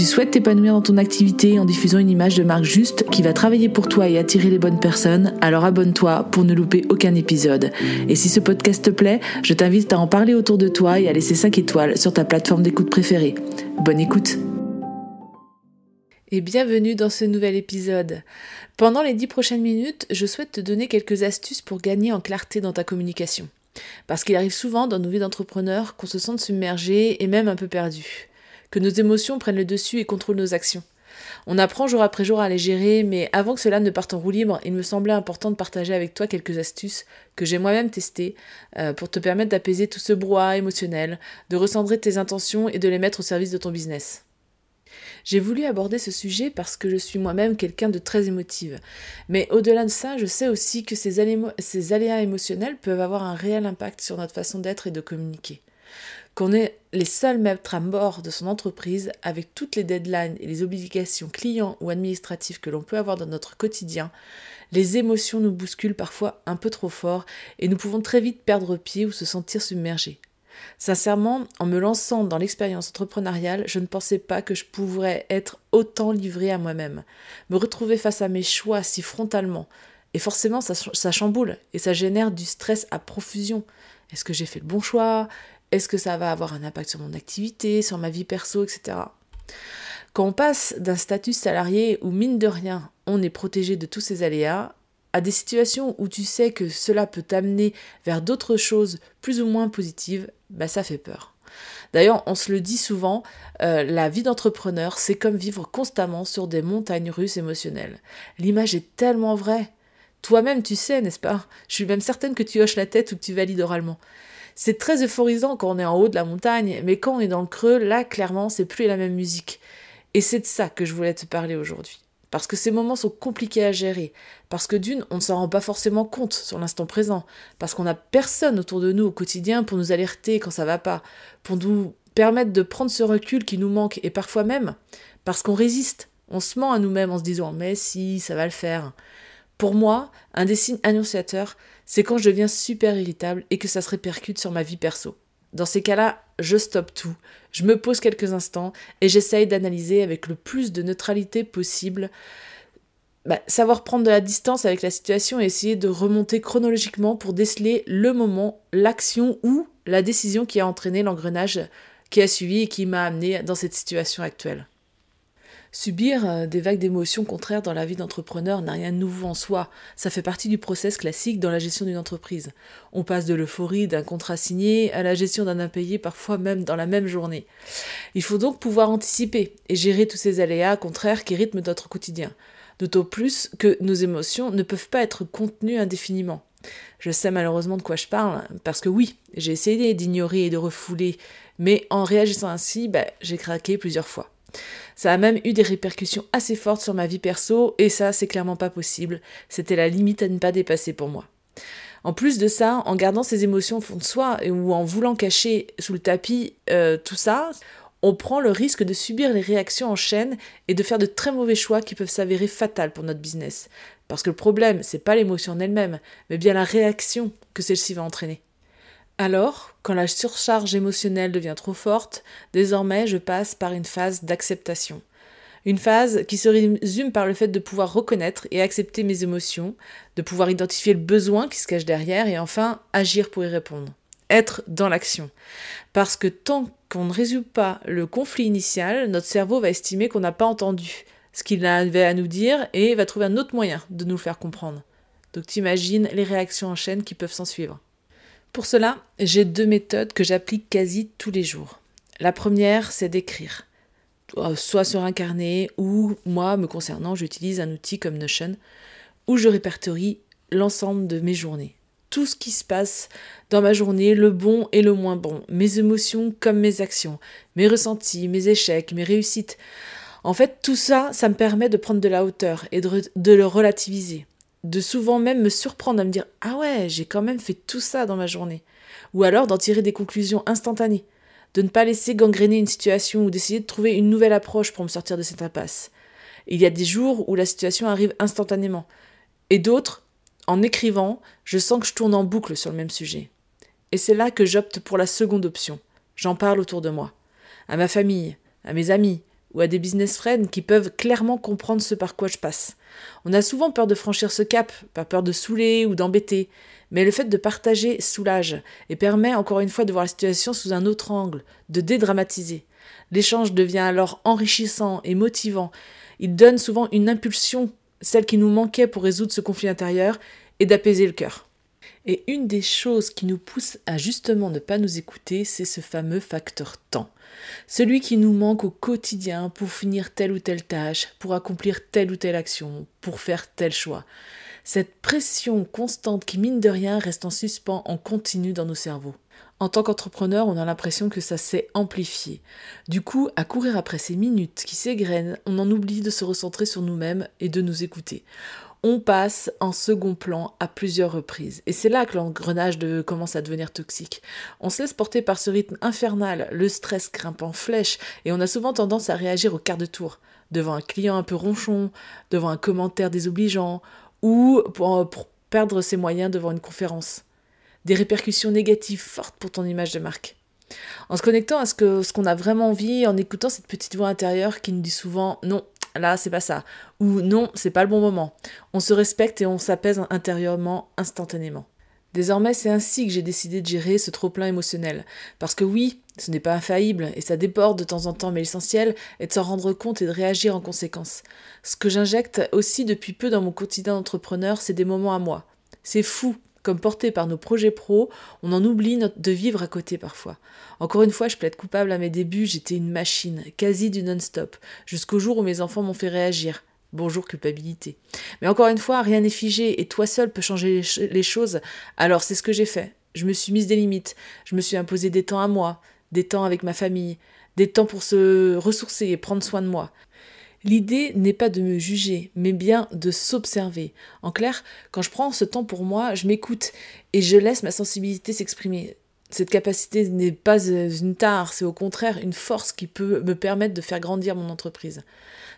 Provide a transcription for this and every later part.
tu souhaites t'épanouir dans ton activité en diffusant une image de marque juste qui va travailler pour toi et attirer les bonnes personnes, alors abonne-toi pour ne louper aucun épisode. Et si ce podcast te plaît, je t'invite à en parler autour de toi et à laisser 5 étoiles sur ta plateforme d'écoute préférée. Bonne écoute et bienvenue dans ce nouvel épisode. Pendant les 10 prochaines minutes, je souhaite te donner quelques astuces pour gagner en clarté dans ta communication. Parce qu'il arrive souvent dans nos vies d'entrepreneurs qu'on se sente submergé et même un peu perdu que nos émotions prennent le dessus et contrôlent nos actions. On apprend jour après jour à les gérer, mais avant que cela ne parte en roue libre, il me semblait important de partager avec toi quelques astuces que j'ai moi-même testées euh, pour te permettre d'apaiser tout ce brouhaha émotionnel, de recentrer tes intentions et de les mettre au service de ton business. J'ai voulu aborder ce sujet parce que je suis moi-même quelqu'un de très émotive. Mais au-delà de ça, je sais aussi que ces, ces aléas émotionnels peuvent avoir un réel impact sur notre façon d'être et de communiquer qu'on est les seuls maîtres à bord de son entreprise avec toutes les deadlines et les obligations clients ou administratives que l'on peut avoir dans notre quotidien, les émotions nous bousculent parfois un peu trop fort et nous pouvons très vite perdre pied ou se sentir submergés. Sincèrement, en me lançant dans l'expérience entrepreneuriale, je ne pensais pas que je pourrais être autant livré à moi-même, me retrouver face à mes choix si frontalement. Et forcément, ça, ça chamboule et ça génère du stress à profusion. Est-ce que j'ai fait le bon choix? Est-ce que ça va avoir un impact sur mon activité, sur ma vie perso, etc. Quand on passe d'un statut salarié où, mine de rien, on est protégé de tous ces aléas, à des situations où tu sais que cela peut t'amener vers d'autres choses plus ou moins positives, bah ça fait peur. D'ailleurs, on se le dit souvent, euh, la vie d'entrepreneur, c'est comme vivre constamment sur des montagnes russes émotionnelles. L'image est tellement vraie. Toi-même, tu sais, n'est-ce pas? Je suis même certaine que tu hoches la tête ou que tu valides oralement. C'est très euphorisant quand on est en haut de la montagne, mais quand on est dans le creux, là, clairement, c'est plus la même musique. Et c'est de ça que je voulais te parler aujourd'hui. Parce que ces moments sont compliqués à gérer. Parce que d'une, on ne s'en rend pas forcément compte sur l'instant présent. Parce qu'on n'a personne autour de nous au quotidien pour nous alerter quand ça va pas. Pour nous permettre de prendre ce recul qui nous manque. Et parfois même, parce qu'on résiste. On se ment à nous-mêmes en se disant, mais si, ça va le faire. Pour moi, un des signes annonciateurs, c'est quand je deviens super irritable et que ça se répercute sur ma vie perso. Dans ces cas-là, je stoppe tout, je me pose quelques instants et j'essaye d'analyser avec le plus de neutralité possible, bah, savoir prendre de la distance avec la situation et essayer de remonter chronologiquement pour déceler le moment, l'action ou la décision qui a entraîné l'engrenage qui a suivi et qui m'a amené dans cette situation actuelle. Subir euh, des vagues d'émotions contraires dans la vie d'entrepreneur n'a rien de nouveau en soi. Ça fait partie du process classique dans la gestion d'une entreprise. On passe de l'euphorie d'un contrat signé à la gestion d'un impayé, parfois même dans la même journée. Il faut donc pouvoir anticiper et gérer tous ces aléas contraires qui rythment notre quotidien. D'autant plus que nos émotions ne peuvent pas être contenues indéfiniment. Je sais malheureusement de quoi je parle, parce que oui, j'ai essayé d'ignorer et de refouler, mais en réagissant ainsi, bah, j'ai craqué plusieurs fois. Ça a même eu des répercussions assez fortes sur ma vie perso, et ça, c'est clairement pas possible. C'était la limite à ne pas dépasser pour moi. En plus de ça, en gardant ses émotions au fond de soi ou en voulant cacher sous le tapis euh, tout ça, on prend le risque de subir les réactions en chaîne et de faire de très mauvais choix qui peuvent s'avérer fatals pour notre business. Parce que le problème, c'est pas l'émotion en elle-même, mais bien la réaction que celle-ci va entraîner. Alors, quand la surcharge émotionnelle devient trop forte, désormais je passe par une phase d'acceptation. Une phase qui se résume par le fait de pouvoir reconnaître et accepter mes émotions, de pouvoir identifier le besoin qui se cache derrière et enfin agir pour y répondre. Être dans l'action. Parce que tant qu'on ne résout pas le conflit initial, notre cerveau va estimer qu'on n'a pas entendu ce qu'il avait à nous dire et va trouver un autre moyen de nous le faire comprendre. Donc t'imagines les réactions en chaîne qui peuvent s'en suivre. Pour cela, j'ai deux méthodes que j'applique quasi tous les jours. La première, c'est d'écrire. euh, soit sur un carnet, ou moi, me concernant, j'utilise un outil comme Notion, où je répertorie l'ensemble de mes journées. Tout ce qui se passe dans ma journée, le bon et le moins bon, mes émotions comme mes actions, mes ressentis, mes échecs, mes réussites. En fait, tout ça, ça me permet de prendre de la hauteur et de, de le relativiser. De souvent même me surprendre à me dire Ah ouais, j'ai quand même fait tout ça dans ma journée. Ou alors d'en tirer des conclusions instantanées de ne pas laisser gangréner une situation ou d'essayer de trouver une nouvelle approche pour me sortir de cette impasse. Il y a des jours où la situation arrive instantanément, et d'autres, en écrivant, je sens que je tourne en boucle sur le même sujet. Et c'est là que j'opte pour la seconde option. J'en parle autour de moi, à ma famille, à mes amis, ou à des business friends qui peuvent clairement comprendre ce par quoi je passe. On a souvent peur de franchir ce cap, pas peur de saouler ou d'embêter, mais le fait de partager soulage et permet encore une fois de voir la situation sous un autre angle, de dédramatiser. L'échange devient alors enrichissant et motivant. Il donne souvent une impulsion, celle qui nous manquait pour résoudre ce conflit intérieur, et d'apaiser le cœur. Et une des choses qui nous pousse à justement ne pas nous écouter, c'est ce fameux facteur temps. Celui qui nous manque au quotidien pour finir telle ou telle tâche, pour accomplir telle ou telle action, pour faire tel choix. Cette pression constante qui, mine de rien, reste en suspens en continu dans nos cerveaux. En tant qu'entrepreneur, on a l'impression que ça s'est amplifié. Du coup, à courir après ces minutes qui s'égrènent, on en oublie de se recentrer sur nous-mêmes et de nous écouter. On passe en second plan à plusieurs reprises. Et c'est là que l'engrenage commence à devenir toxique. On se laisse porter par ce rythme infernal, le stress grimpe en flèche, et on a souvent tendance à réagir au quart de tour. Devant un client un peu ronchon, devant un commentaire désobligeant, ou pour, perdre ses moyens devant une conférence. Des répercussions négatives fortes pour ton image de marque. En se connectant à ce qu'on ce qu'on a vraiment envie, en écoutant cette petite voix intérieure qui nous dit souvent non, là c'est pas ça, ou non, c'est pas le bon moment. On se respecte et on s'apaise intérieurement instantanément. Désormais, c'est ainsi que j'ai décidé de gérer ce trop-plein émotionnel. Parce que oui, ce n'est pas infaillible, et ça déborde de temps en temps, mais l'essentiel est de s'en rendre compte et de réagir en conséquence. Ce que j'injecte aussi depuis peu dans mon quotidien d'entrepreneur, c'est des moments à moi. C'est fou, comme porté par nos projets pro, on en oublie de vivre à côté parfois. Encore une fois, je plaide coupable à mes débuts, j'étais une machine, quasi du non-stop, jusqu'au jour où mes enfants m'ont fait réagir. Bonjour culpabilité. Mais encore une fois, rien n'est figé et toi seul peux changer les choses. Alors c'est ce que j'ai fait. Je me suis mise des limites. Je me suis imposé des temps à moi, des temps avec ma famille, des temps pour se ressourcer et prendre soin de moi. L'idée n'est pas de me juger, mais bien de s'observer. En clair, quand je prends ce temps pour moi, je m'écoute et je laisse ma sensibilité s'exprimer. Cette capacité n'est pas une tare, c'est au contraire une force qui peut me permettre de faire grandir mon entreprise.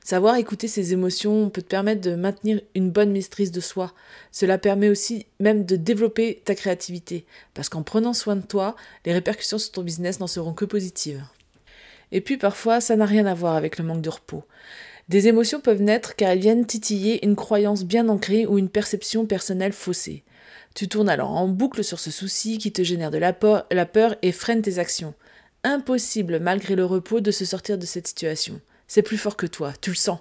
Savoir écouter ses émotions peut te permettre de maintenir une bonne maîtrise de soi. Cela permet aussi même de développer ta créativité, parce qu'en prenant soin de toi, les répercussions sur ton business n'en seront que positives. Et puis parfois, ça n'a rien à voir avec le manque de repos. Des émotions peuvent naître car elles viennent titiller une croyance bien ancrée ou une perception personnelle faussée. Tu tournes alors en boucle sur ce souci qui te génère de la peur, et freine tes actions. Impossible, malgré le repos, de se sortir de cette situation. C'est plus fort que toi, tu le sens.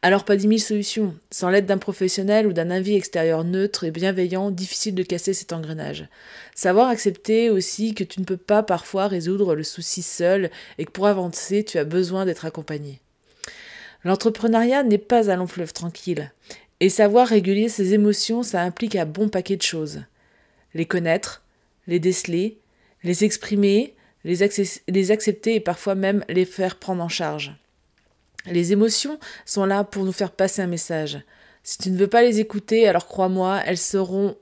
Alors pas dix mille solutions. Sans l'aide d'un professionnel ou d'un avis extérieur neutre et bienveillant, difficile de casser cet engrenage. Savoir accepter aussi que tu ne peux pas parfois résoudre le souci seul et que pour avancer, tu as besoin d'être accompagné. L'entrepreneuriat n'est pas un long fleuve tranquille. Et savoir réguler ses émotions, ça implique un bon paquet de choses. Les connaître, les déceler, les exprimer, les, les accepter et parfois même les faire prendre en charge. Les émotions sont là pour nous faire passer un message. Si tu ne veux pas les écouter, alors crois-moi, elles seront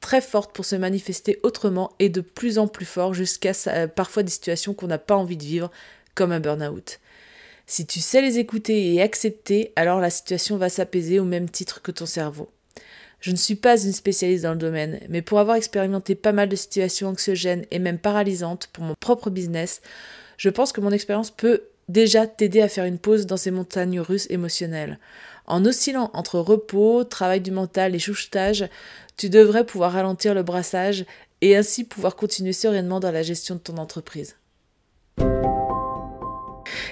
très fortes pour se manifester autrement et de plus en plus fort jusqu'à parfois des situations qu'on n'a pas envie de vivre, comme un burn-out. Si tu sais les écouter et accepter, alors la situation va s'apaiser au même titre que ton cerveau. Je ne suis pas une spécialiste dans le domaine, mais pour avoir expérimenté pas mal de situations anxiogènes et même paralysantes pour mon propre business, je pense que mon expérience peut déjà t'aider à faire une pause dans ces montagnes russes émotionnelles. En oscillant entre repos, travail du mental et chouchetage, tu devrais pouvoir ralentir le brassage et ainsi pouvoir continuer sereinement dans la gestion de ton entreprise.